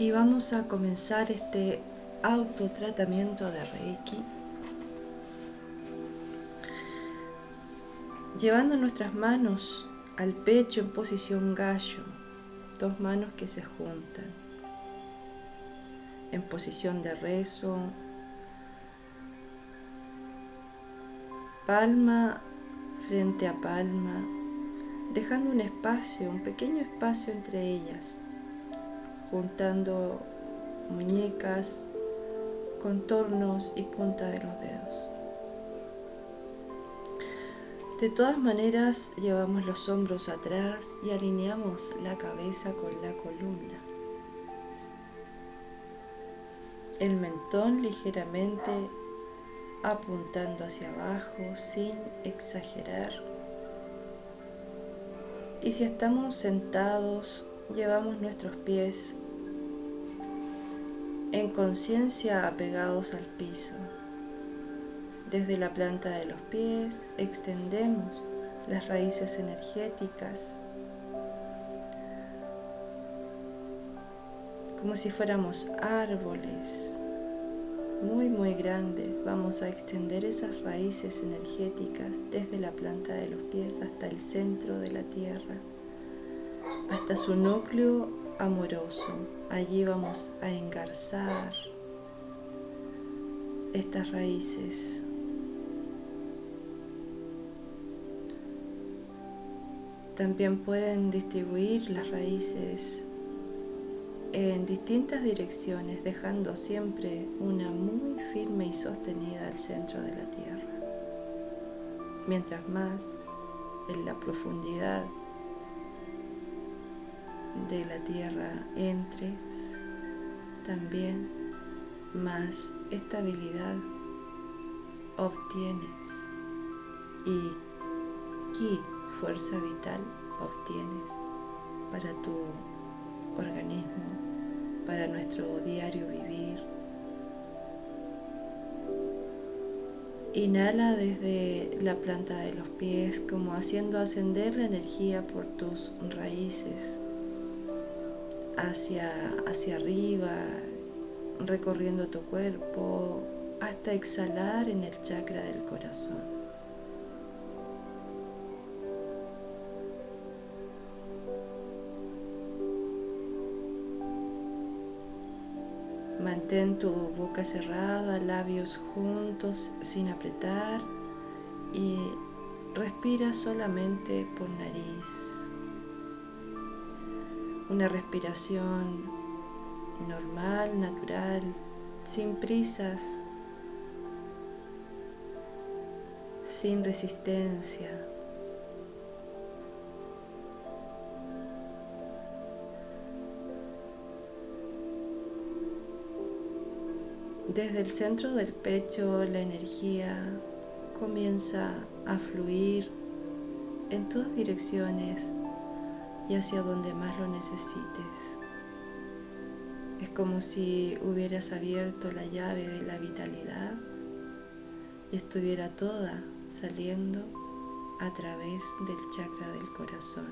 Y vamos a comenzar este autotratamiento de Reiki. Llevando nuestras manos al pecho en posición gallo, dos manos que se juntan, en posición de rezo, palma frente a palma, dejando un espacio, un pequeño espacio entre ellas juntando muñecas, contornos y punta de los dedos. De todas maneras, llevamos los hombros atrás y alineamos la cabeza con la columna. El mentón ligeramente apuntando hacia abajo sin exagerar. Y si estamos sentados, llevamos nuestros pies en conciencia apegados al piso. Desde la planta de los pies extendemos las raíces energéticas como si fuéramos árboles muy muy grandes. Vamos a extender esas raíces energéticas desde la planta de los pies hasta el centro de la tierra, hasta su núcleo amoroso. Allí vamos a engarzar estas raíces. También pueden distribuir las raíces en distintas direcciones, dejando siempre una muy firme y sostenida al centro de la tierra. Mientras más en la profundidad de la tierra entres, también más estabilidad obtienes y qué fuerza vital obtienes para tu organismo, para nuestro diario vivir. Inhala desde la planta de los pies como haciendo ascender la energía por tus raíces hacia, hacia arriba, recorriendo tu cuerpo hasta exhalar en el chakra del corazón. Mantén tu boca cerrada, labios juntos sin apretar y respira solamente por nariz una respiración normal, natural, sin prisas, sin resistencia. Desde el centro del pecho la energía comienza a fluir en todas direcciones y hacia donde más lo necesites. Es como si hubieras abierto la llave de la vitalidad y estuviera toda saliendo a través del chakra del corazón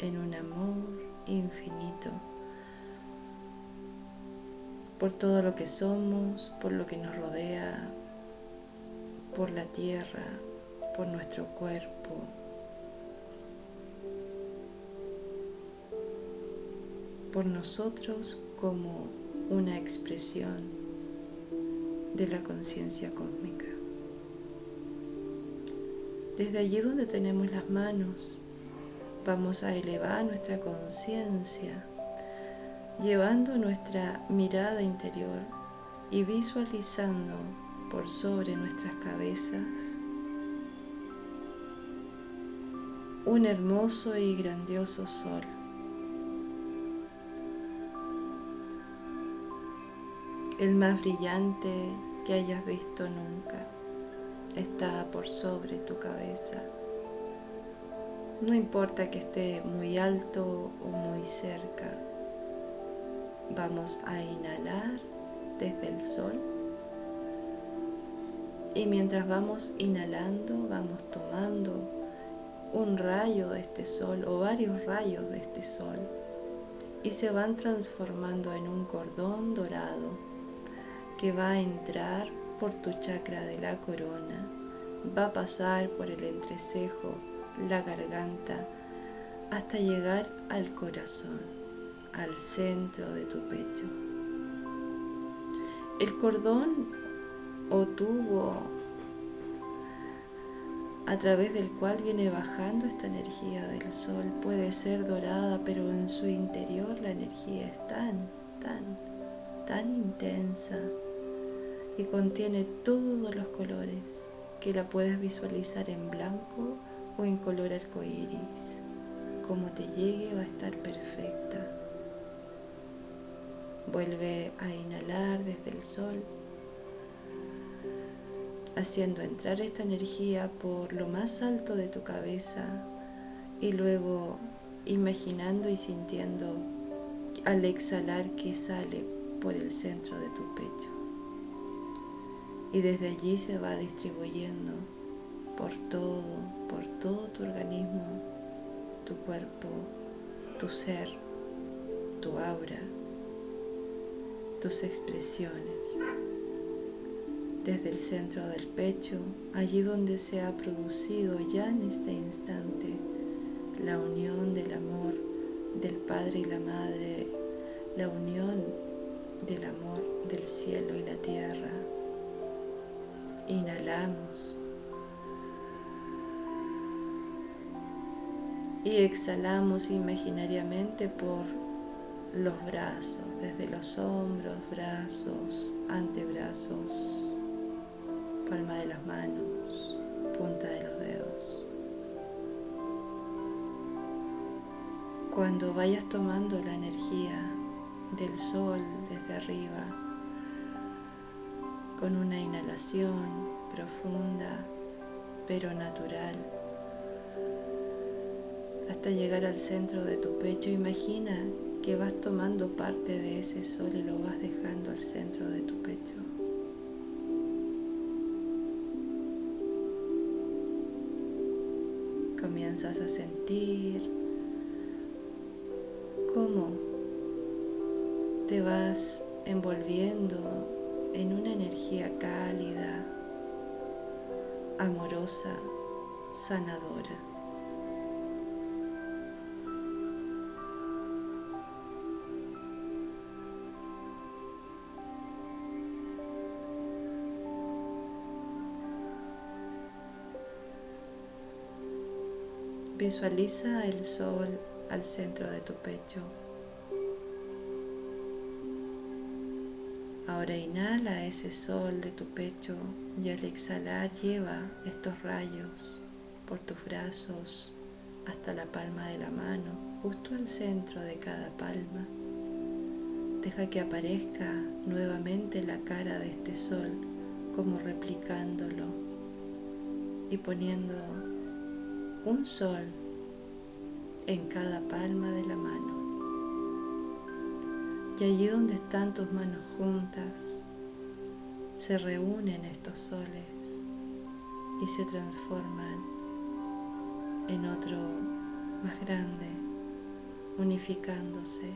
en un amor infinito por todo lo que somos, por lo que nos rodea, por la tierra, por nuestro cuerpo, por nosotros como una expresión de la conciencia cósmica. Desde allí donde tenemos las manos, vamos a elevar nuestra conciencia, llevando nuestra mirada interior y visualizando por sobre nuestras cabezas un hermoso y grandioso sol El más brillante que hayas visto nunca está por sobre tu cabeza. No importa que esté muy alto o muy cerca. Vamos a inhalar desde el sol. Y mientras vamos inhalando, vamos tomando un rayo de este sol o varios rayos de este sol y se van transformando en un cordón dorado que va a entrar por tu chakra de la corona, va a pasar por el entrecejo, la garganta, hasta llegar al corazón, al centro de tu pecho. El cordón o tubo a través del cual viene bajando esta energía del sol puede ser dorada, pero en su interior la energía es tan, tan, tan intensa y contiene todos los colores que la puedes visualizar en blanco o en color arcoíris. Como te llegue va a estar perfecta. Vuelve a inhalar desde el sol, haciendo entrar esta energía por lo más alto de tu cabeza y luego imaginando y sintiendo al exhalar que sale por el centro de tu pecho y desde allí se va distribuyendo por todo, por todo tu organismo, tu cuerpo, tu ser, tu aura, tus expresiones. Desde el centro del pecho, allí donde se ha producido ya en este instante la unión del amor del Padre y la Madre, la unión del amor del cielo y la tierra, Inhalamos. Y exhalamos imaginariamente por los brazos, desde los hombros, brazos, antebrazos, palma de las manos, punta de los dedos. Cuando vayas tomando la energía del sol desde arriba, con una inhalación profunda pero natural. Hasta llegar al centro de tu pecho, imagina que vas tomando parte de ese sol y lo vas dejando al centro de tu pecho. Comienzas a sentir cómo te vas envolviendo en una energía cálida, amorosa, sanadora. Visualiza el sol al centro de tu pecho. Ahora inhala ese sol de tu pecho y al exhalar lleva estos rayos por tus brazos hasta la palma de la mano, justo al centro de cada palma. Deja que aparezca nuevamente la cara de este sol como replicándolo y poniendo un sol en cada palma de la mano. Y allí donde están tus manos juntas, se reúnen estos soles y se transforman en otro más grande, unificándose.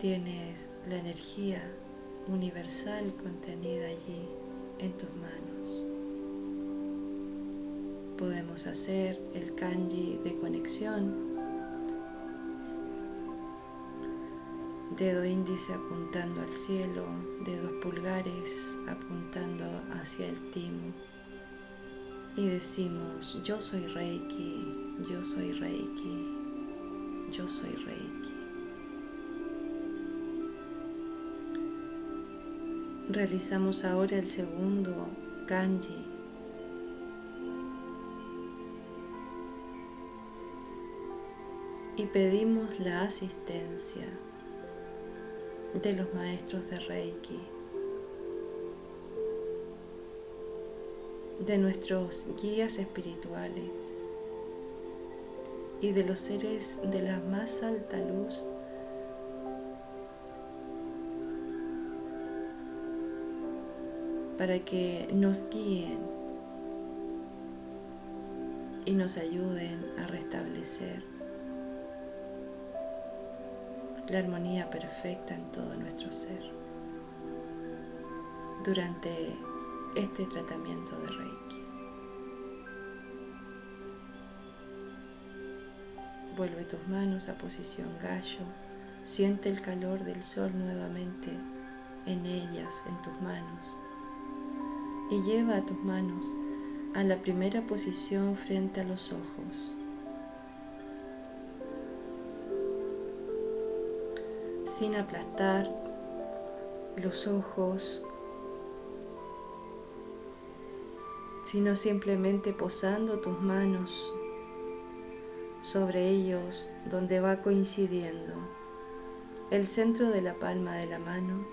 Tienes la energía universal contenida allí en tus manos podemos hacer el kanji de conexión. Dedo índice apuntando al cielo, dedos pulgares apuntando hacia el timo. Y decimos, yo soy Reiki, yo soy Reiki, yo soy Reiki. Realizamos ahora el segundo kanji y pedimos la asistencia de los maestros de Reiki, de nuestros guías espirituales y de los seres de la más alta luz para que nos guíen y nos ayuden a restablecer la armonía perfecta en todo nuestro ser durante este tratamiento de Reiki. Vuelve tus manos a posición gallo, siente el calor del sol nuevamente en ellas, en tus manos, y lleva a tus manos a la primera posición frente a los ojos. Sin aplastar los ojos sino simplemente posando tus manos sobre ellos donde va coincidiendo el centro de la palma de la mano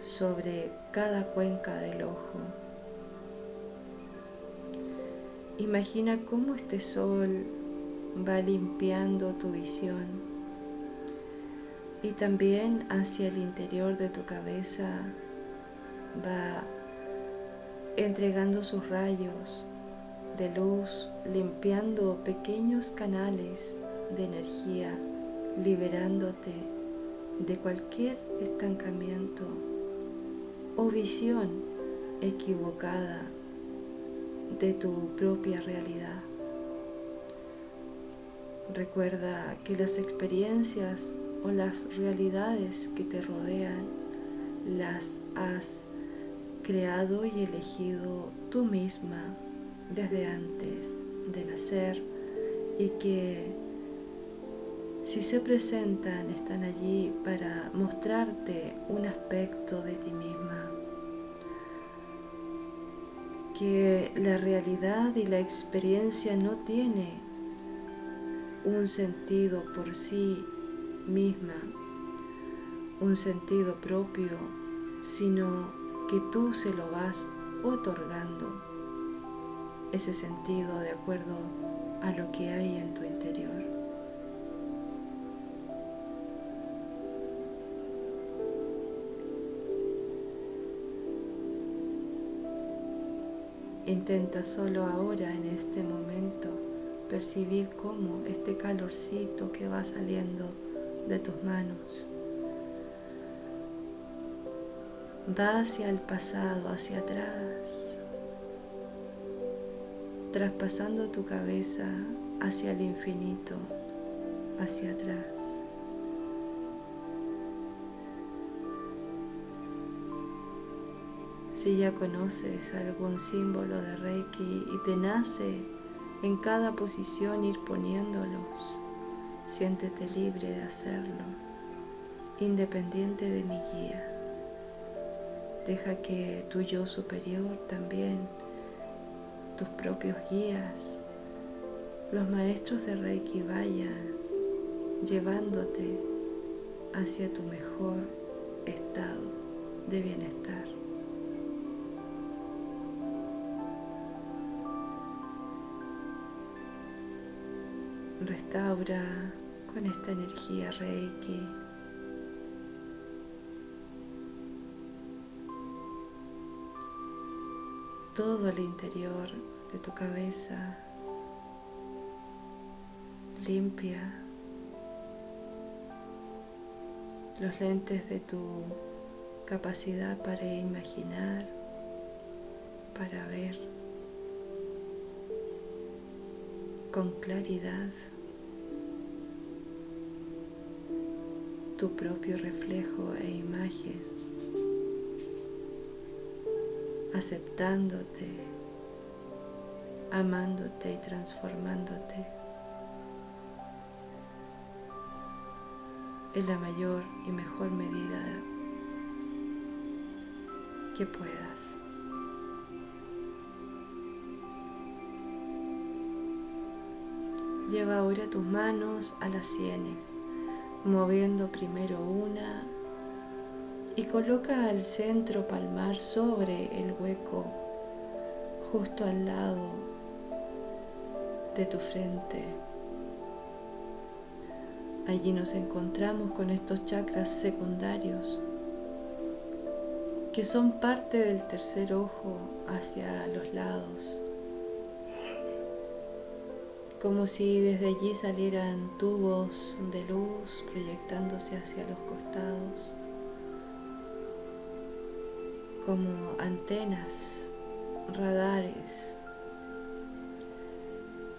sobre cada cuenca del ojo. Imagina cómo este sol va limpiando tu visión y también hacia el interior de tu cabeza va entregando sus rayos de luz, limpiando pequeños canales de energía, liberándote de cualquier estancamiento o visión equivocada de tu propia realidad. Recuerda que las experiencias o las realidades que te rodean las has creado y elegido tú misma desde antes de nacer y que si se presentan están allí para mostrarte un aspecto de ti misma. Que la realidad y la experiencia no tiene un sentido por sí misma, un sentido propio, sino que tú se lo vas otorgando ese sentido de acuerdo a lo que hay en tu interior. Intenta solo ahora, en este momento, percibir cómo este calorcito que va saliendo de tus manos va hacia el pasado, hacia atrás, traspasando tu cabeza hacia el infinito, hacia atrás. Si ya conoces algún símbolo de Reiki y te nace en cada posición ir poniéndolos, siéntete libre de hacerlo, independiente de mi guía. Deja que tu yo superior también, tus propios guías, los maestros de Reiki vayan llevándote hacia tu mejor estado de bienestar. Restaura con esta energía Reiki. Todo el interior de tu cabeza limpia. Los lentes de tu capacidad para imaginar, para ver con claridad tu propio reflejo e imagen aceptándote, amándote y transformándote en la mayor y mejor medida que puedas. Lleva ahora tus manos a las sienes, moviendo primero una y coloca el centro palmar sobre el hueco justo al lado de tu frente. Allí nos encontramos con estos chakras secundarios que son parte del tercer ojo hacia los lados. Como si desde allí salieran tubos de luz proyectándose hacia los costados, como antenas, radares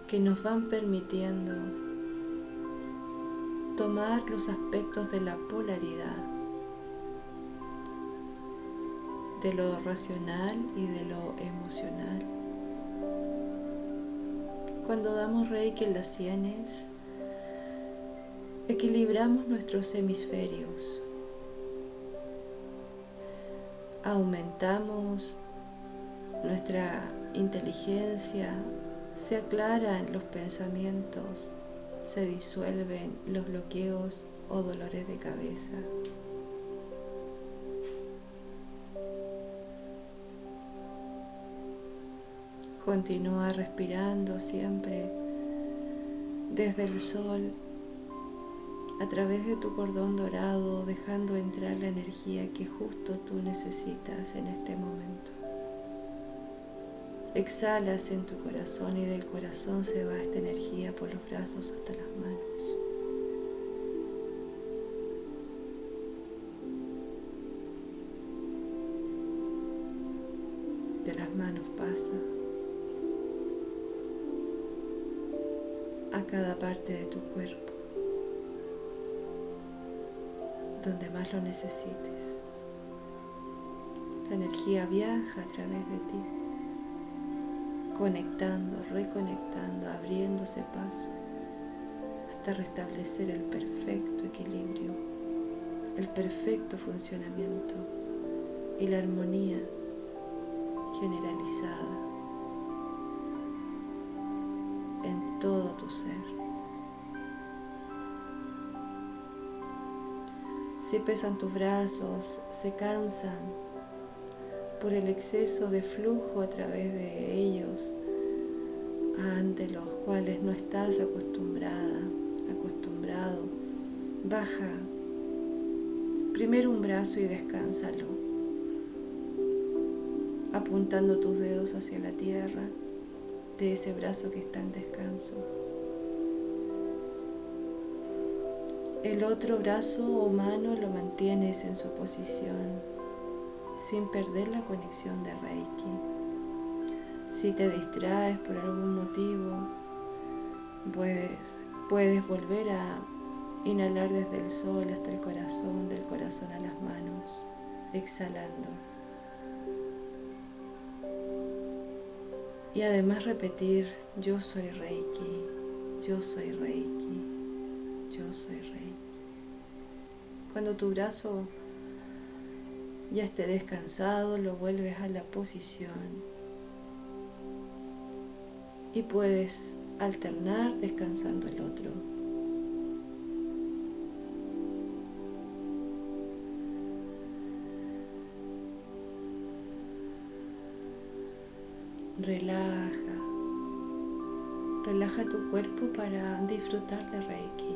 que nos van permitiendo tomar los aspectos de la polaridad, de lo racional y de lo emocional. Cuando damos reiki en las sienes, equilibramos nuestros hemisferios, aumentamos nuestra inteligencia, se aclaran los pensamientos, se disuelven los bloqueos o dolores de cabeza. Continúa respirando siempre desde el sol a través de tu cordón dorado, dejando entrar la energía que justo tú necesitas en este momento. Exhalas en tu corazón y del corazón se va esta energía por los brazos hasta las manos. Cada parte de tu cuerpo, donde más lo necesites. La energía viaja a través de ti conectando, reconectando, abriéndose paso hasta restablecer el perfecto equilibrio, el perfecto funcionamiento y la armonía generalizada todo tu ser. Si pesan tus brazos, se cansan, por el exceso de flujo a través de ellos, ante los cuales no estás acostumbrada, acostumbrado. Baja primero un brazo y descánsalo, apuntando tus dedos hacia la tierra de ese brazo que está en descanso. El otro brazo o mano lo mantienes en su posición sin perder la conexión de Reiki. Si te distraes por algún motivo, puedes, puedes volver a inhalar desde el sol hasta el corazón, del corazón a las manos, exhalando. Y además repetir, yo soy Reiki, yo soy Reiki, yo soy Reiki. Cuando tu brazo ya esté descansado, lo vuelves a la posición y puedes alternar descansando el otro. Relaja, relaja tu cuerpo para disfrutar de Reiki.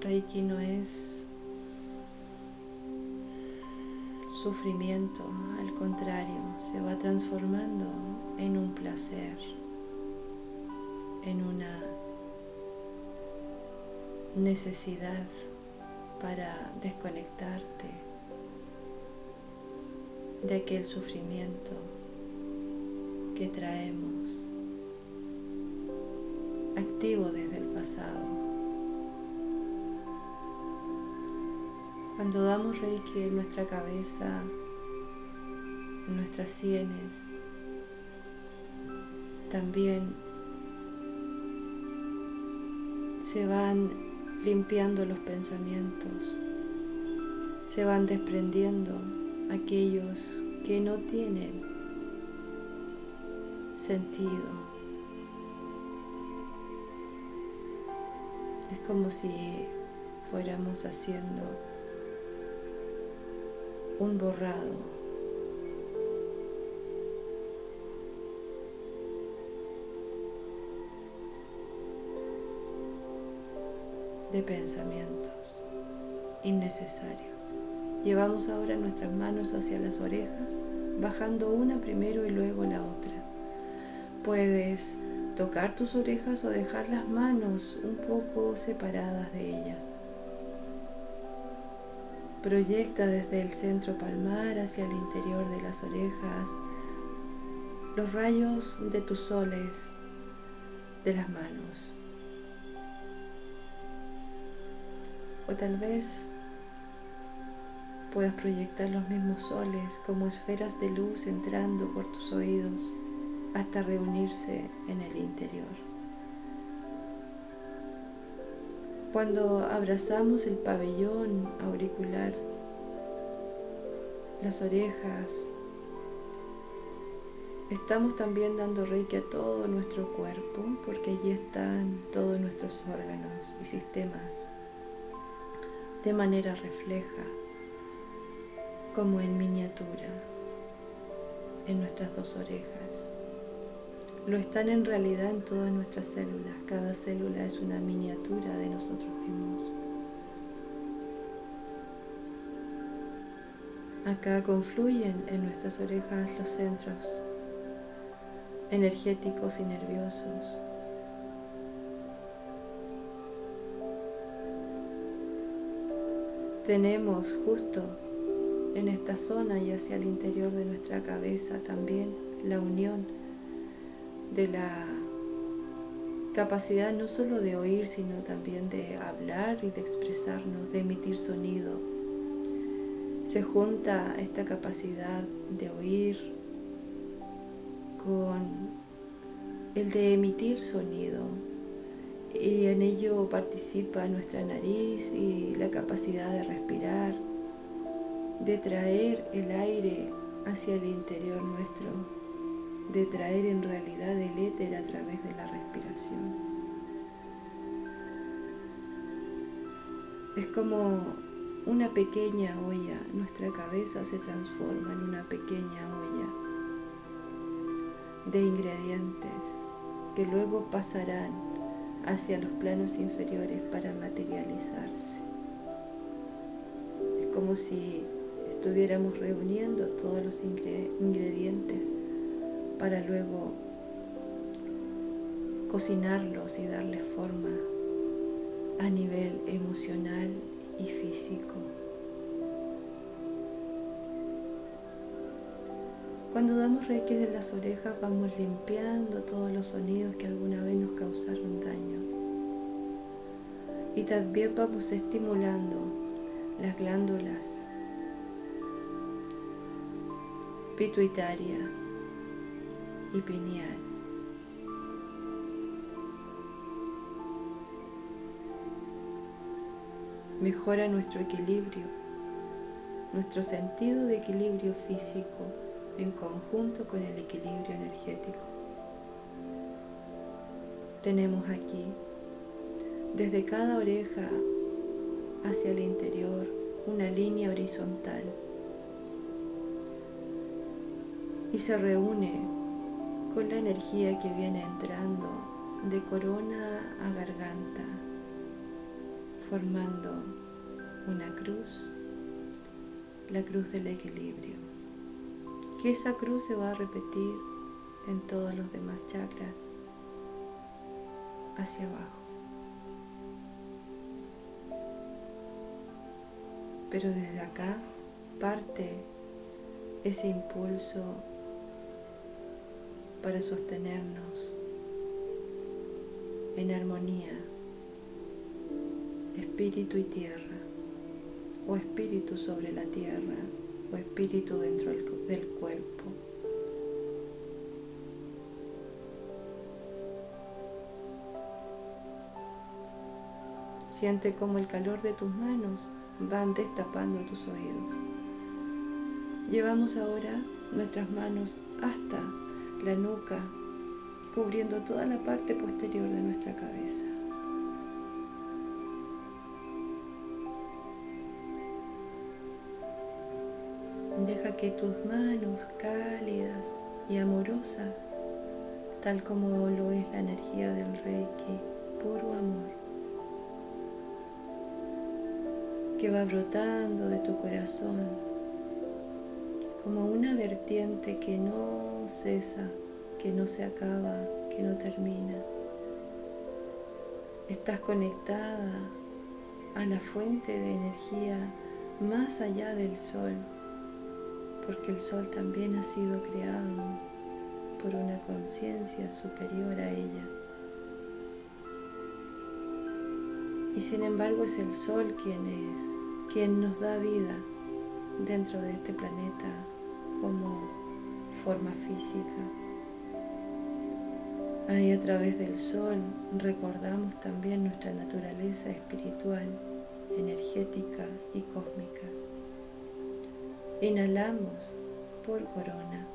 Reiki no es sufrimiento, al contrario, se va transformando en un placer, en una necesidad para desconectarte de aquel sufrimiento traemos activo desde el pasado. Cuando damos reiki en nuestra cabeza, en nuestras sienes, también se van limpiando los pensamientos, se van desprendiendo aquellos que no tienen Es como si fuéramos haciendo un borrado. de pensamientos innecesarios. Llevamos ahora nuestras manos hacia las orejas, bajando una primero y luego la otra. Puedes tocar tus orejas o dejar las manos un poco separadas de ellas. Proyecta desde el centro palmar hacia el interior de las orejas los rayos de tus soles de las manos. O tal vez puedas proyectar los mismos soles como esferas de luz entrando por tus oídos hasta reunirse en el interior. Cuando abrazamos el pabellón auricular, las orejas, estamos también dando reiki a todo nuestro cuerpo porque allí están todos nuestros órganos y sistemas de manera refleja, como en miniatura, en nuestras dos orejas. Lo están en realidad en todas nuestras células. Cada célula es una miniatura de nosotros mismos. Acá confluyen en nuestras orejas los centros energéticos y nerviosos tenemos justo en esta zona y hacia el interior de nuestra cabeza también la unión de la capacidad no solo de oír, sino también de hablar y de expresarnos, de emitir sonido. Se junta esta capacidad de oír con el de emitir sonido, y en ello participa nuestra nariz y la capacidad de respirar, de traer el aire hacia el interior nuestro, de traer en realidad el éter a través de la respiración. Es como una pequeña olla, nuestra cabeza se transforma en una pequeña olla de ingredientes que luego pasarán hacia los planos inferiores para materializarse. Es como si estuviéramos reuniendo todos los ingredientes para luego cocinarlos y darles forma a nivel emocional y físico. Cuando damos reiki de las orejas vamos limpiando todos los sonidos que alguna vez nos causaron daño. Y también vamos estimulando las glándulas pituitaria y pineal. Mejora nuestro equilibrio, nuestro sentido de equilibrio físico en conjunto con el equilibrio energético. Tenemos aquí, desde cada oreja hacia el interior, una línea horizontal y se reúne con la energía que viene entrando de corona a garganta, formando una cruz, la cruz del equilibrio que esa cruz se va a repetir en todos los demás chakras hacia abajo. Pero desde acá parte ese impulso para sostenernos en armonía, espíritu y tierra, o espíritu sobre la tierra, o espíritu dentro del cuerpo. Siente como el calor de tus manos van destapando tus oídos. Llevamos ahora nuestras manos hasta la nuca, cubriendo toda la parte posterior de nuestra cabeza. Deja que tus manos cálidas y amorosas, tal como lo es la energía del Reiki, puro amor, que va brotando de tu corazón como una vertiente que no cesa, que no se acaba, que no termina. Estás conectada a la fuente de energía más allá del sol, porque el sol también ha sido creado por una conciencia superior a ella. Y sin embargo es el sol quien es, quien nos da vida dentro de este planeta como forma física. Ahí a través del sol recordamos también nuestra naturaleza espiritual, energética y cósmica. Inhalamos por corona.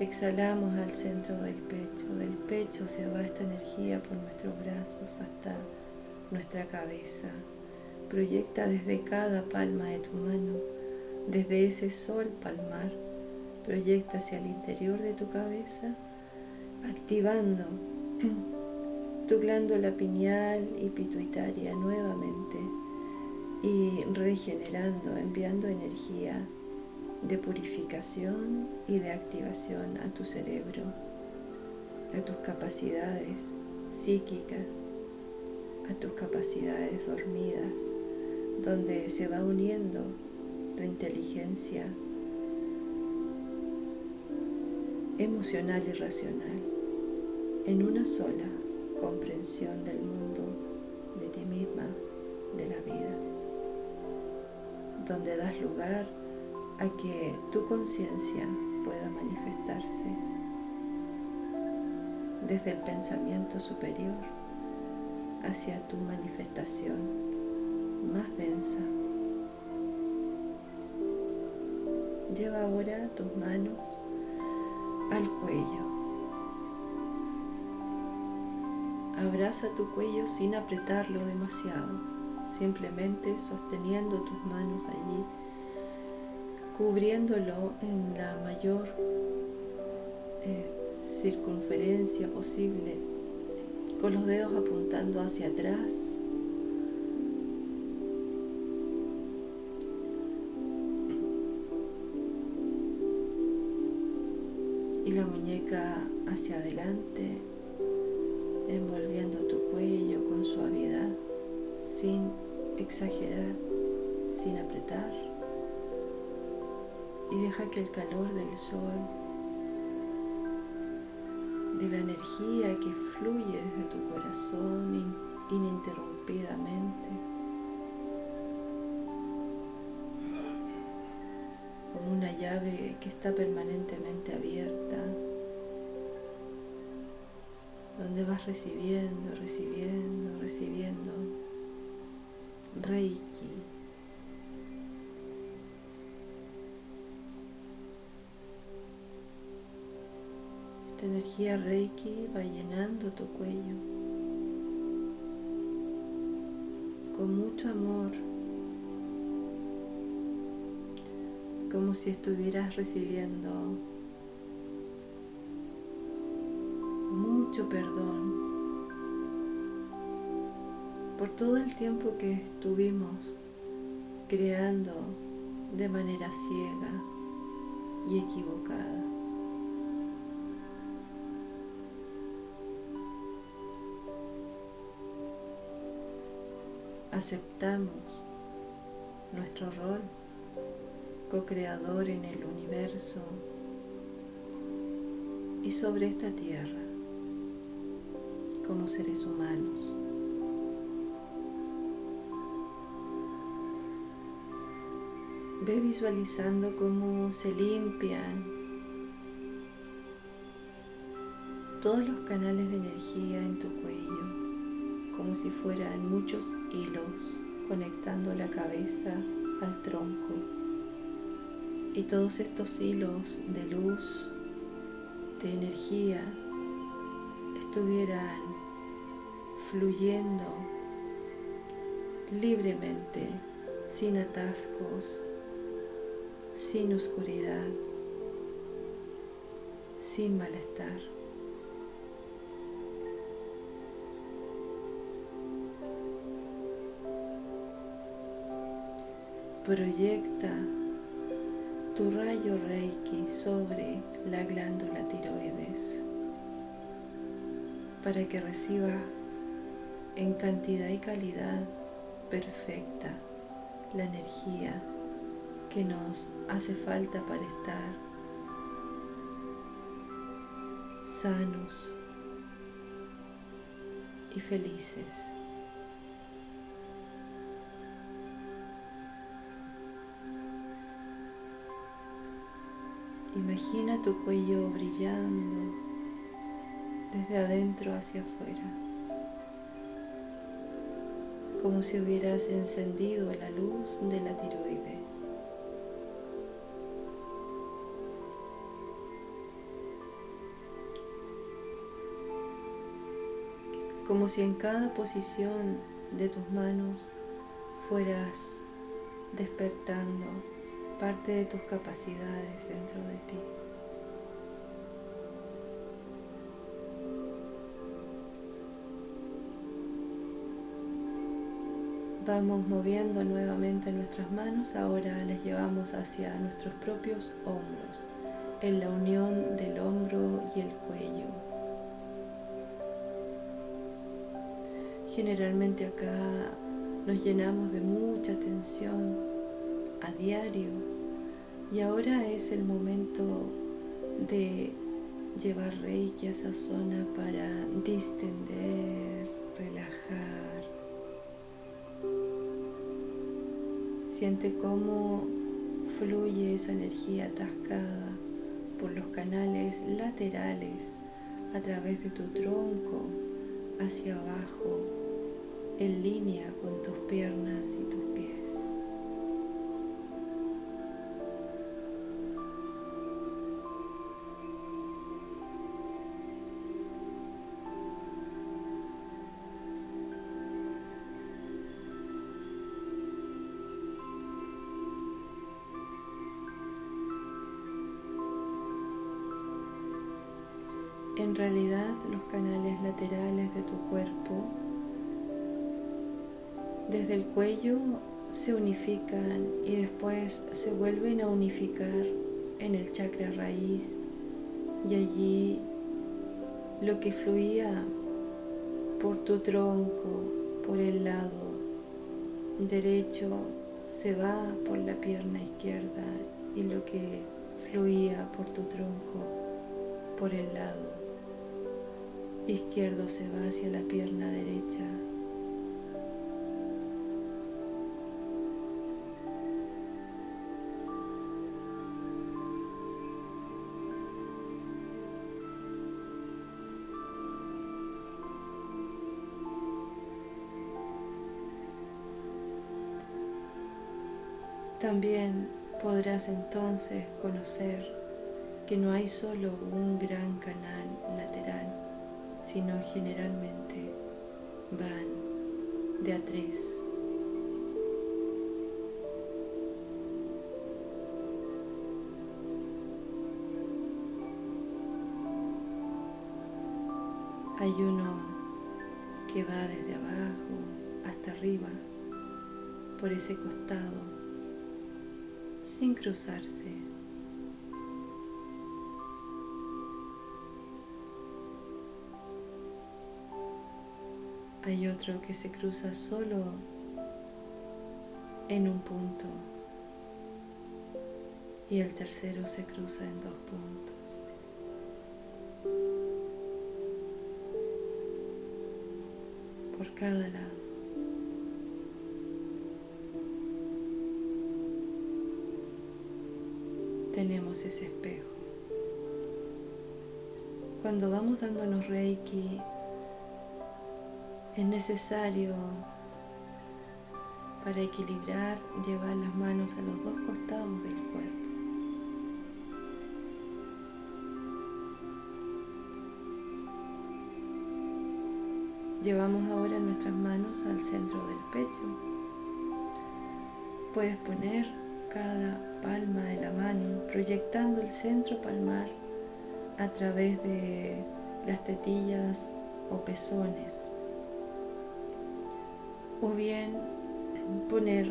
Exhalamos al centro del pecho. Del pecho se va esta energía por nuestros brazos hasta nuestra cabeza. Proyecta desde cada palma de tu mano, desde ese sol palmar, proyecta hacia el interior de tu cabeza, activando tu glándula pineal y pituitaria nuevamente y regenerando, enviando energía de purificación y de activación a tu cerebro, a tus capacidades psíquicas, a tus capacidades dormidas, donde se va uniendo tu inteligencia emocional y racional en una sola comprensión del mundo, de ti misma, de la vida, donde das lugar a que tu conciencia pueda manifestarse desde el pensamiento superior hacia tu manifestación más densa. Lleva ahora tus manos al cuello. Abraza tu cuello sin apretarlo demasiado, simplemente sosteniendo tus manos allí, cubriéndolo en la mayor eh, circunferencia posible con los dedos apuntando hacia atrás. Hacia adelante, envolviendo tu cuello con suavidad, sin exagerar, sin apretar. Y deja que el calor del sol de la energía que fluye desde tu corazón ininterrumpidamente, como una llave que está permanentemente abierta, donde vas recibiendo, recibiendo, recibiendo Reiki. Esta energía Reiki va llenando tu cuello con mucho amor, como si estuvieras recibiendo perdón por todo el tiempo que estuvimos creando de manera ciega y equivocada. aceptamos nuestro rol co-creador en el universo y sobre esta tierra como seres humanos. Ve visualizando cómo se limpian todos los canales de energía en tu cuello como si fueran muchos hilos conectando la cabeza al tronco. Y todos estos hilos de luz, de energía, estuvieran fluyendo libremente, sin atascos, sin oscuridad, sin malestar. Proyecta tu rayo Reiki sobre la glándula tiroides, para que reciba en cantidad y calidad perfecta la energía que nos hace falta para estar sanos y felices. Imagina tu cuello brillando desde adentro hacia afuera, como si hubieras encendido la luz de la tiroide. Como si en cada posición de tus manos fueras despertando parte de tus capacidades dentro de ti. Vamos moviendo nuevamente nuestras manos, ahora las llevamos hacia nuestros propios hombros, en la unión del hombro y el cuello. Generalmente acá nos llenamos de mucha tensión a diario y ahora es el momento de llevar Reiki a esa zona para distender, Siente cómo fluye esa energía atascada por los canales laterales a través de tu tronco hacia abajo en línea con tus piernas y tus pies. Laterales de tu cuerpo. Desde el cuello se unifican y después se vuelven a unificar en el chakra raíz. Y allí lo que fluía por tu tronco, por el lado derecho, se va por la pierna izquierda y lo que fluía por tu tronco, por el lado izquierdo se va hacia la pierna derecha. También podrás entonces conocer que no hay solo un gran canal lateral, sino generalmente van de a tres. Hay uno que va desde abajo hasta arriba, por ese costado, sin cruzarse. Hay otro que se cruza solo en un punto y el tercero se cruza en dos puntos. Por cada lado. Tenemos ese espejo. Cuando vamos dándonos reiki, es necesario para equilibrar llevar las manos a los dos costados del cuerpo. Llevamos ahora nuestras manos al centro del pecho. Puedes poner cada palma de la mano proyectando el centro palmar a través de las tetillas o pezones o bien poner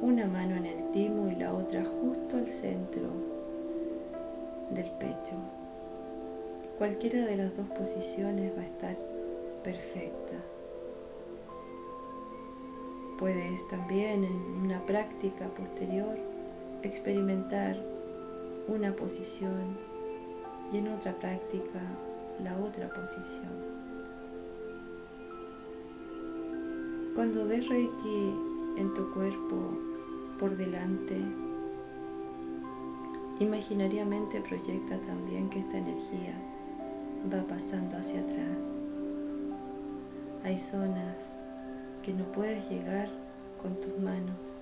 una mano en el timo y la otra justo al centro del pecho. Cualquiera de las dos posiciones va a estar perfecta. Puedes también en una práctica posterior experimentar una posición y en otra práctica la otra posición. Cuando des Reiki en tu cuerpo por delante, imaginariamente proyecta también que esta energía va pasando hacia atrás. Hay zonas que no puedes llegar con tus manos,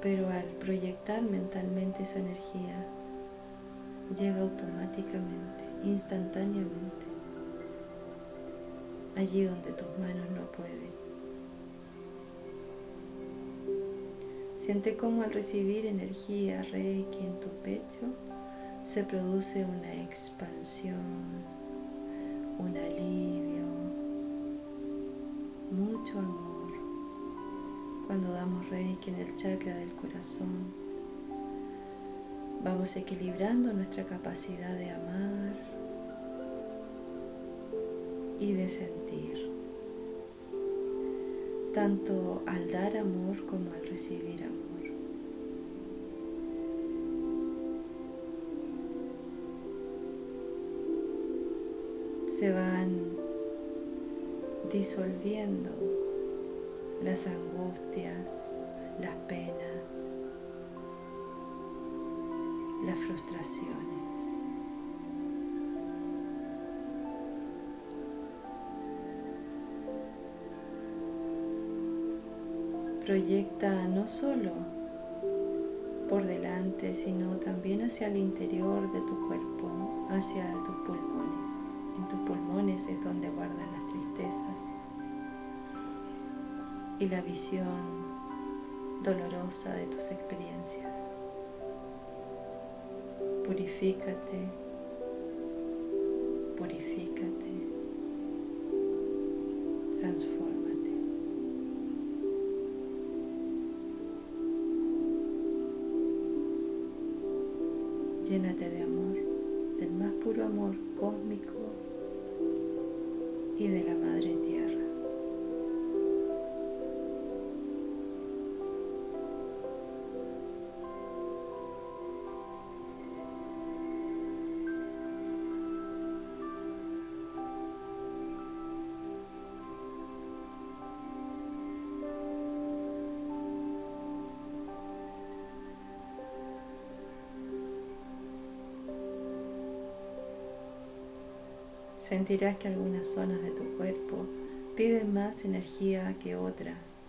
pero al proyectar mentalmente esa energía, llega automáticamente, instantáneamente, allí donde tus manos no pueden. Siente cómo al recibir energía Reiki en tu pecho se produce una expansión, un alivio, mucho amor. Cuando damos Reiki en el chakra del corazón, vamos equilibrando nuestra capacidad de amar y de sentir, tanto al dar amor como al recibir amor. se van disolviendo las angustias, las penas, las frustraciones. Proyecta no solo por delante, sino también hacia el interior de tu cuerpo, hacia tus pulmones en tus pulmones es donde guardan las tristezas y la visión dolorosa de tus experiencias. Purifícate, purifícate, Llénate de amor, del más puro amor cósmico y de la Madre Tierra. Sentirás que algunas zonas de tu cuerpo piden más energía que otras.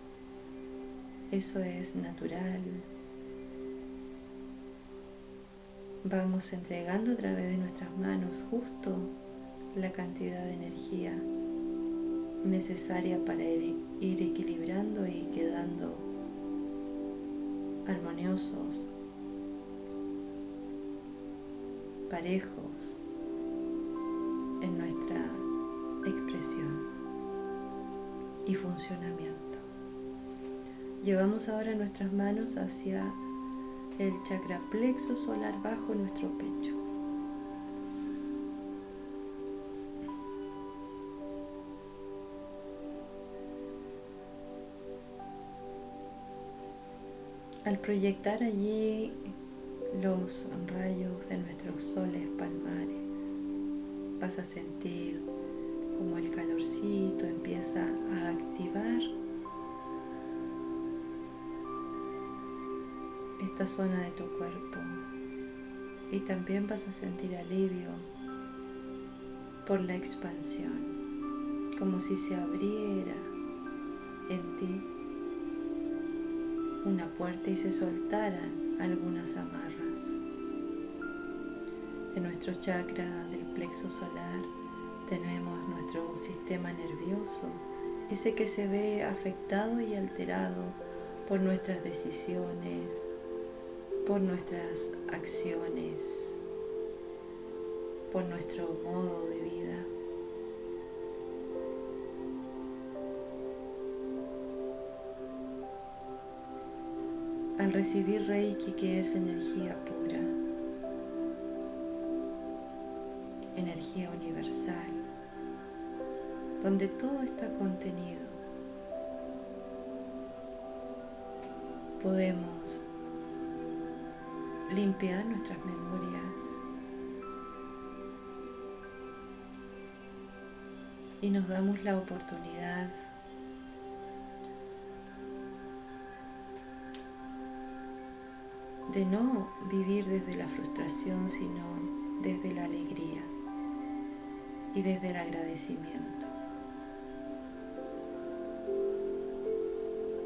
Eso es natural. Vamos entregando a través de nuestras manos justo la cantidad de energía necesaria para ir, equilibrando y quedando armoniosos, parejos y funcionamiento. Llevamos ahora nuestras manos hacia el chakra plexo solar bajo nuestro pecho. Al proyectar allí los rayos de nuestros soles palmares, vas a sentir como el calorcito empieza a activar. Esta zona de tu cuerpo. Y también vas a sentir alivio por la expansión, como si se abriera en ti una puerta y se soltaran algunas amarras en nuestro chakra del plexo solar tenemos nuestro sistema nervioso, ese que se ve afectado y alterado por nuestras decisiones, por nuestras acciones, por nuestro modo de vida. Al recibir Reiki, que es energía pura, energía universal, donde todo está contenido. Podemos limpiar nuestras memorias y nos damos la oportunidad de no vivir desde la frustración, sino desde la alegría y desde el agradecimiento.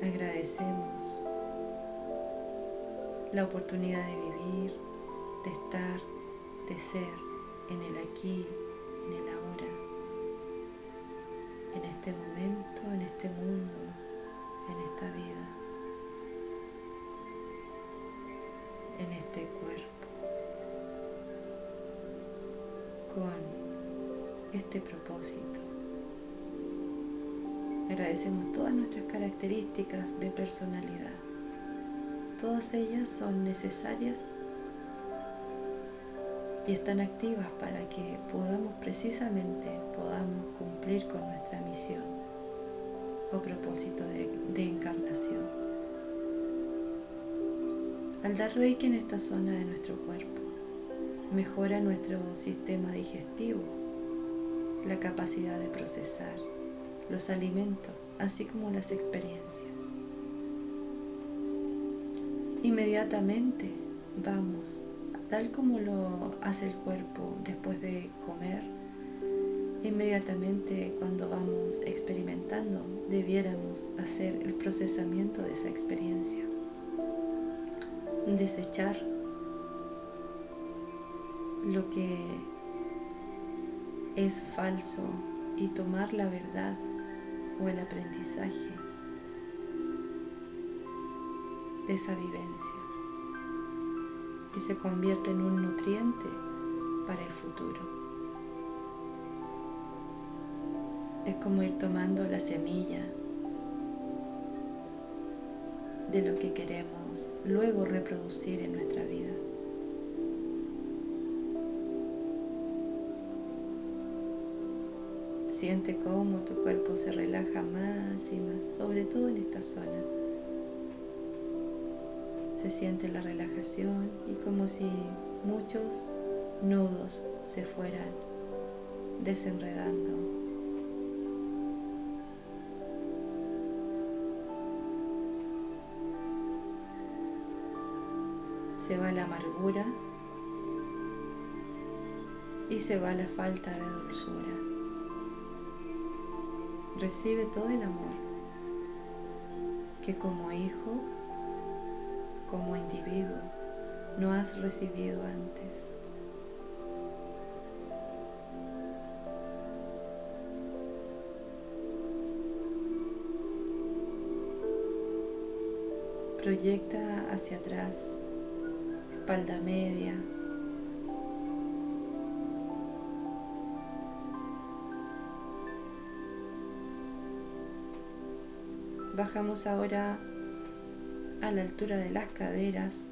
Agradecemos la oportunidad de vivir, de estar, de ser en el aquí, en el ahora, en este momento, en este mundo, en esta vida, en este cuerpo, con este propósito. Agradecemos todas nuestras características de personalidad Todas ellas son necesarias y están activas para que podamos precisamente podamos cumplir con nuestra misión o propósito de, de encarnación. Al dar reiki en esta zona de nuestro cuerpo, mejora nuestro sistema digestivo, la capacidad de procesar los alimentos, así como las experiencias. Inmediatamente vamos, tal como lo hace el cuerpo después de comer, inmediatamente cuando vamos experimentando debiéramos hacer el procesamiento de esa experiencia, desechar lo que es falso y tomar la verdad o el aprendizaje de esa vivencia y se convierte en un nutriente para el futuro. Es como ir tomando la semilla de lo que queremos luego reproducir en nuestra vida. Siente cómo tu cuerpo se relaja más y más, sobre todo en esta zona se siente la relajación y como si muchos nudos se fueran desenredando. Se va la amargura y se va la falta de dulzura. Recibe todo el amor que como hijo como individuo no has recibido antes. Proyecta hacia atrás, espalda media. Bajamos ahora a la altura de las caderas,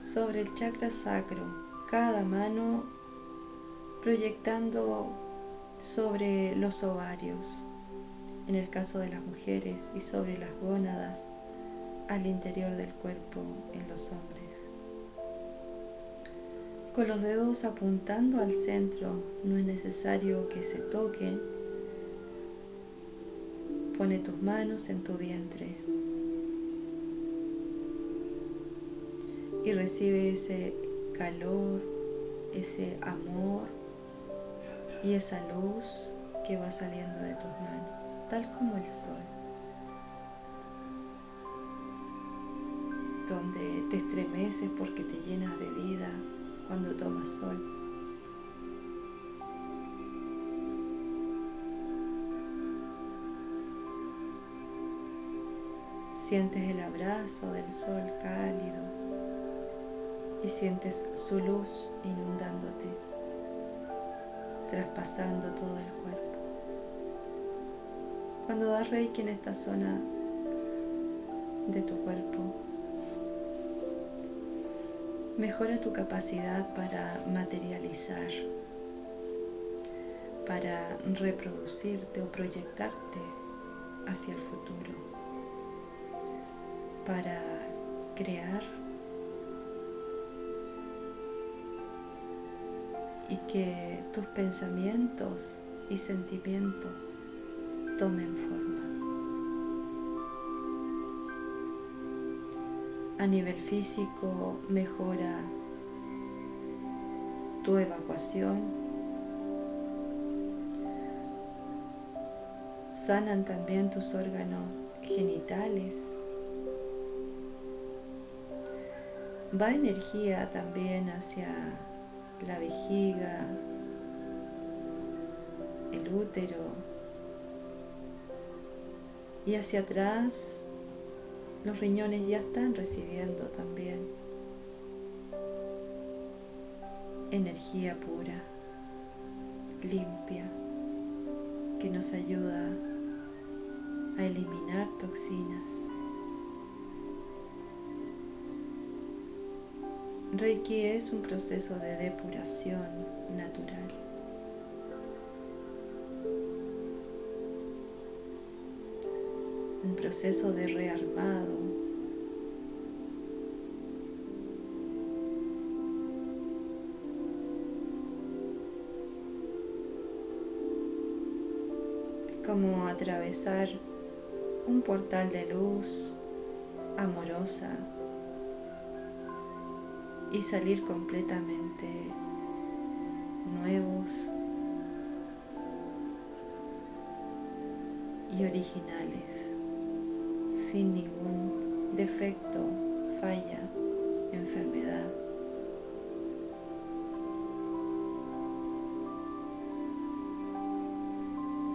sobre el chakra sacro, cada mano proyectando sobre los ovarios, en el caso de las mujeres, y sobre las gónadas al interior del cuerpo en los hombres. Con los dedos apuntando al centro, no es necesario que se toquen. Pone tus manos en tu vientre. y recibe ese calor, ese amor y esa luz que va saliendo de tus manos, tal como el sol, donde te estremeces porque te llenas de vida cuando tomas sol. Sientes el abrazo del sol cálido y sientes su luz inundándote, traspasando todo el cuerpo. Cuando das reiki en esta zona de tu cuerpo, mejora tu capacidad para materializar, para reproducirte o proyectarte hacia el futuro, para crear y que tus pensamientos y sentimientos tomen forma. A nivel físico mejora tu evacuación, sanan también tus órganos genitales. Va energía también hacia la vejiga, el útero y hacia atrás los riñones ya están recibiendo también energía pura, limpia, que nos ayuda a eliminar toxinas. Reiki es un proceso de depuración natural. Un proceso de rearmado. Como atravesar un portal de luz amorosa y salir completamente nuevos y originales, sin ningún defecto, falla, enfermedad.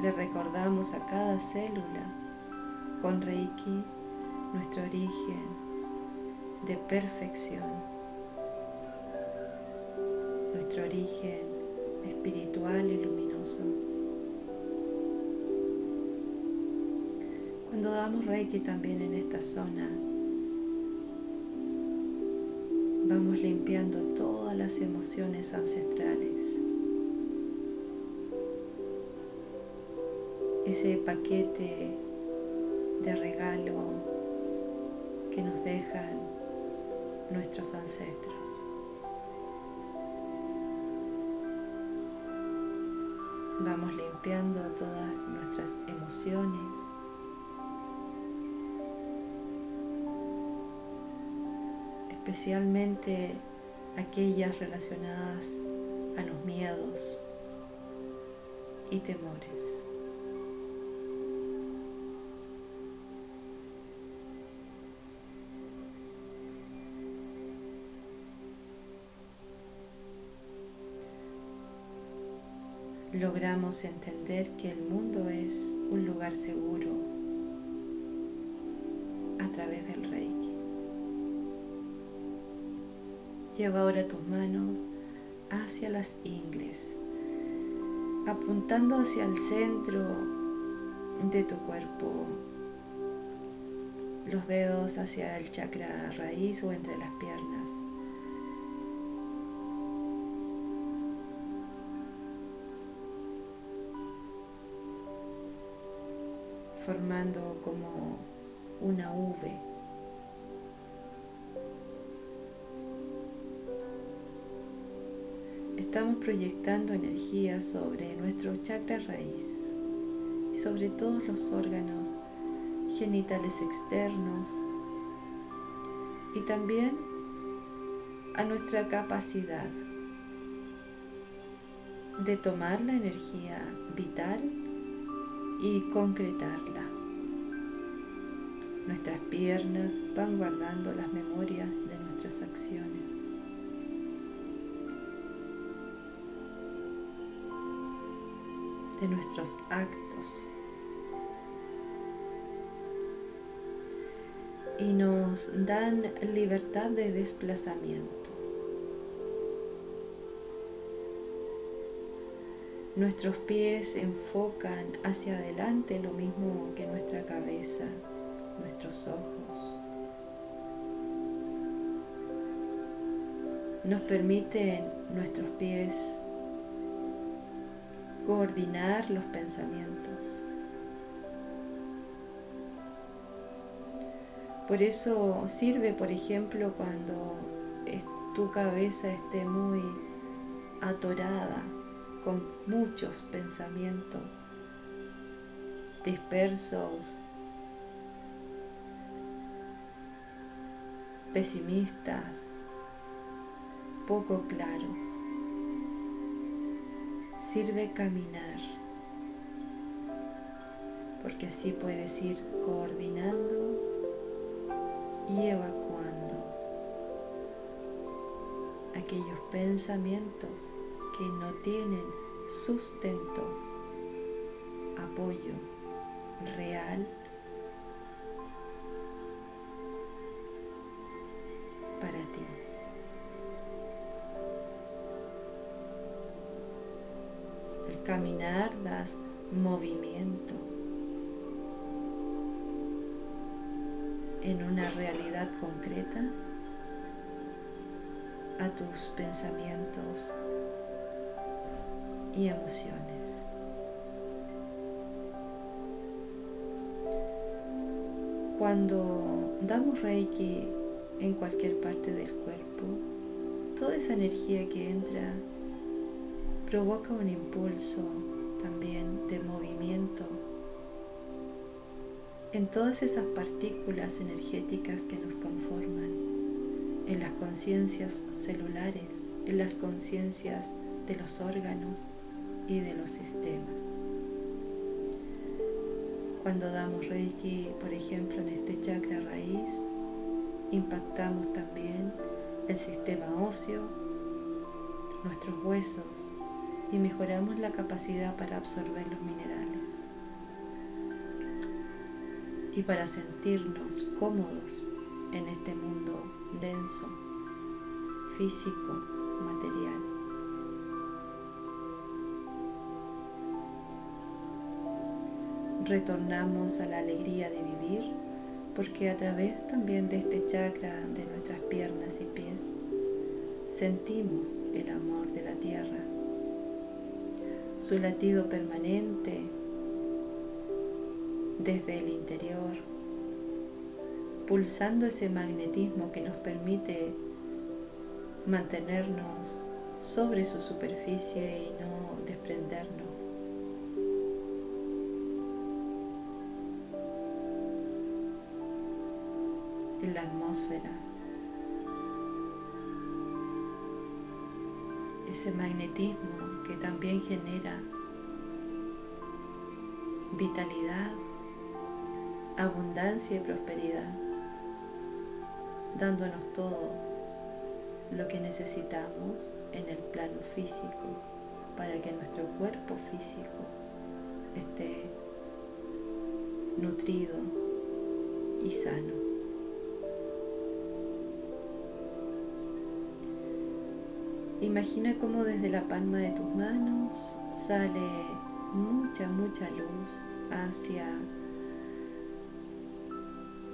Le recordamos a cada célula con Reiki nuestro origen de perfección, nuestro origen espiritual y luminoso. Cuando damos Reiki también en esta zona, vamos limpiando todas las emociones ancestrales. Ese paquete de regalo que nos dejan nuestros ancestros. Vamos limpiando todas nuestras emociones. especialmente aquellas relacionadas a los miedos y temores. Logramos entender que el mundo es un lugar seguro a través del Reiki. Lleva ahora tus manos hacia las ingles, apuntando hacia el centro de tu cuerpo, los dedos hacia el chakra raíz o entre las piernas. Formando como una V. Estamos proyectando energía sobre nuestro chakra raíz y sobre todos los órganos genitales externos y también a nuestra capacidad de tomar la energía vital y concretarla. Nuestras piernas van guardando las memorias de nuestras acciones. de nuestros actos y nos dan libertad de desplazamiento. Nuestros pies enfocan hacia adelante lo mismo que nuestra cabeza, nuestros ojos. Nos permiten nuestros pies coordinar los pensamientos. Por eso sirve, por ejemplo, cuando tu cabeza esté muy atorada con muchos pensamientos dispersos, pesimistas, poco claros. Sirve caminar, porque así puedes ir coordinando y evacuando aquellos pensamientos que no tienen sustento, apoyo real para ti. Al caminar das movimiento en una realidad concreta a tus pensamientos y emociones. Cuando damos reiki en cualquier parte del cuerpo, toda esa energía que entra provoca un impulso también de movimiento en todas esas partículas energéticas que nos conforman, en las conciencias celulares, en las conciencias de los órganos y de los sistemas. Cuando damos Reiki, por ejemplo, en este chakra raíz, impactamos también el sistema óseo, nuestros huesos y mejoramos la capacidad para absorber los minerales. Y para sentirnos cómodos en este mundo denso, físico, material. Retornamos a la alegría de vivir, porque a través también de este chakra de nuestras piernas y pies sentimos el amor de la tierra, su latido permanente desde el interior, pulsando ese magnetismo que nos permite mantenernos sobre su superficie y no desprendernos la atmósfera. Ese magnetismo que también genera vitalidad, abundancia y prosperidad, dándonos todo lo que necesitamos en el plano físico para que nuestro cuerpo físico esté nutrido y sano. Imagina cómo desde la palma de tus manos sale mucha, mucha luz hacia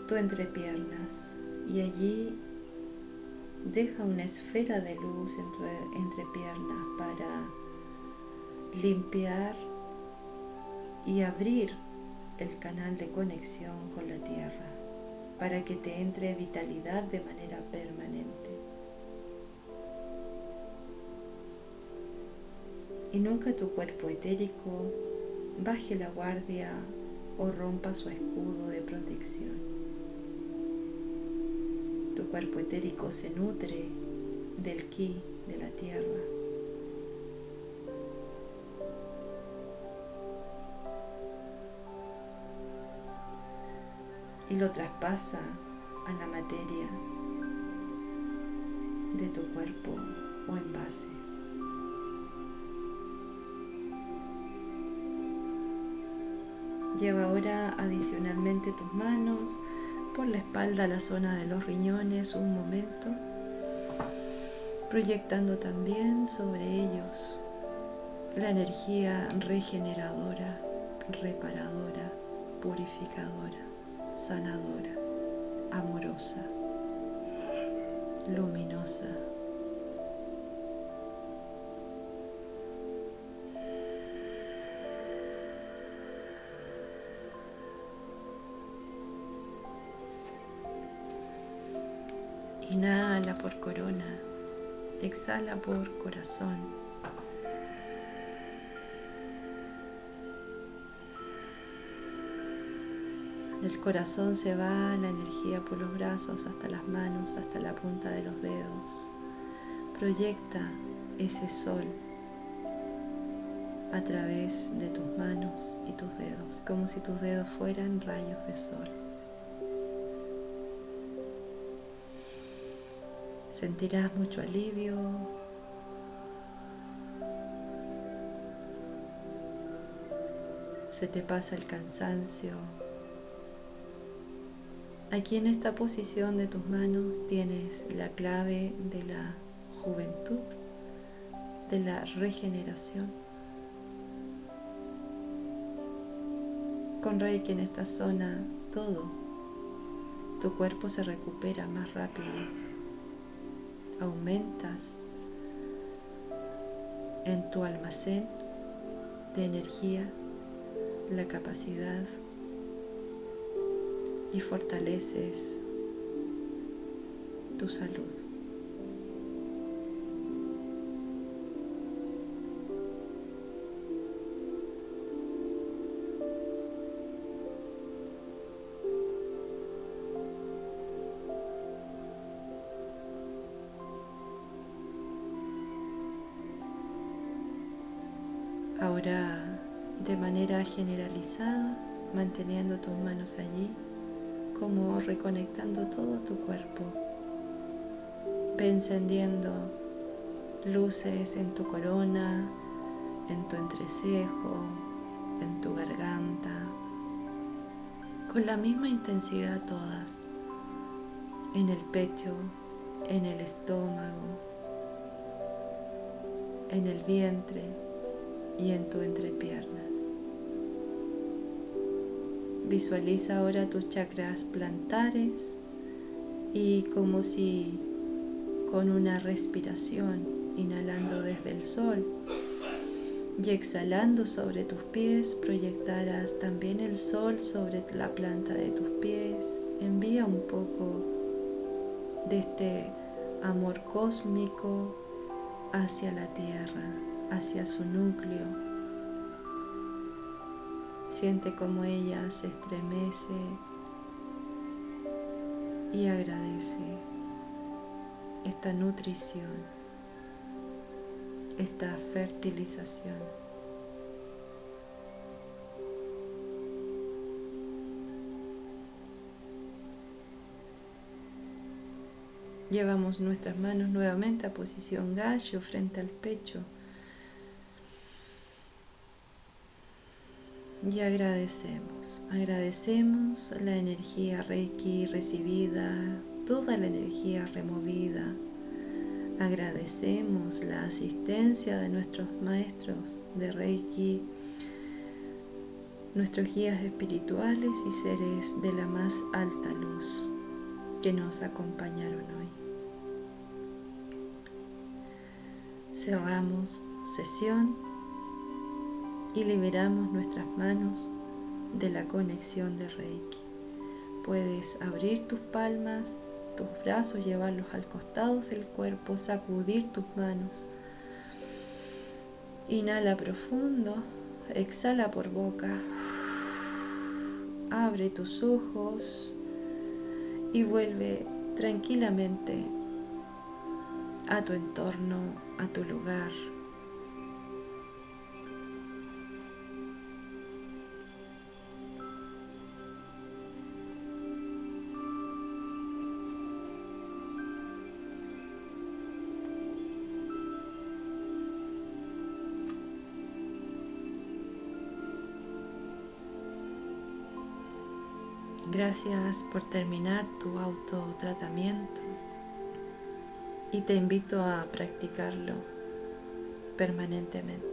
tu entrepiernas y allí deja una esfera de luz en tu entrepiernas para limpiar y abrir el canal de conexión con la tierra para que te entre vitalidad de manera permanente. Y nunca tu cuerpo etérico baje la guardia o rompa su escudo de protección. Tu cuerpo etérico se nutre del ki de la tierra. Y lo traspasa a la materia de tu cuerpo o envase. Lleva ahora adicionalmente tus manos por la espalda a la zona de los riñones un momento, proyectando también sobre ellos la energía regeneradora, reparadora, purificadora, sanadora, amorosa, luminosa. Inhala por corona, exhala por corazón. Del corazón se va la energía por los brazos hasta las manos, hasta la punta de los dedos. Proyecta ese sol a través de tus manos y tus dedos, como si tus dedos fueran rayos de sol. Sentirás mucho alivio. Se te pasa el cansancio. Aquí en esta posición de tus manos tienes la clave de la juventud, de la regeneración. Con Reiki en esta zona, todo, tu cuerpo se recupera más rápido, aumentas en tu almacén de energía la capacidad y fortaleces tu salud. Generalizada, manteniendo tus manos allí, como reconectando todo tu cuerpo. Ve encendiendo luces en tu corona, en tu entrecejo, en tu garganta, con la misma intensidad todas, en el pecho, en el estómago, en el vientre y en tu entrepiernas. Visualiza ahora tus chakras plantares y como si con una respiración, inhalando desde el sol y exhalando sobre tus pies, proyectarás también el sol sobre la planta de tus pies. Envía un poco de este amor cósmico hacia la tierra hacia su núcleo. Siente como ella se estremece y agradece esta nutrición, esta fertilización. Llevamos nuestras manos nuevamente a posición gallo frente al pecho. Y agradecemos, agradecemos la energía Reiki recibida, toda la energía removida. Agradecemos la asistencia de nuestros maestros de Reiki, nuestros guías espirituales y seres de la más alta luz que nos acompañaron hoy. Cerramos sesión y liberamos nuestras manos de la conexión de Reiki. Puedes abrir tus palmas, tus brazos, llevarlos al costado del cuerpo, sacudir tus manos. Inhala profundo, exhala por boca. Abre tus ojos y vuelve tranquilamente a tu entorno, a tu lugar. Gracias por terminar tu autotratamiento y te invito a practicarlo permanentemente.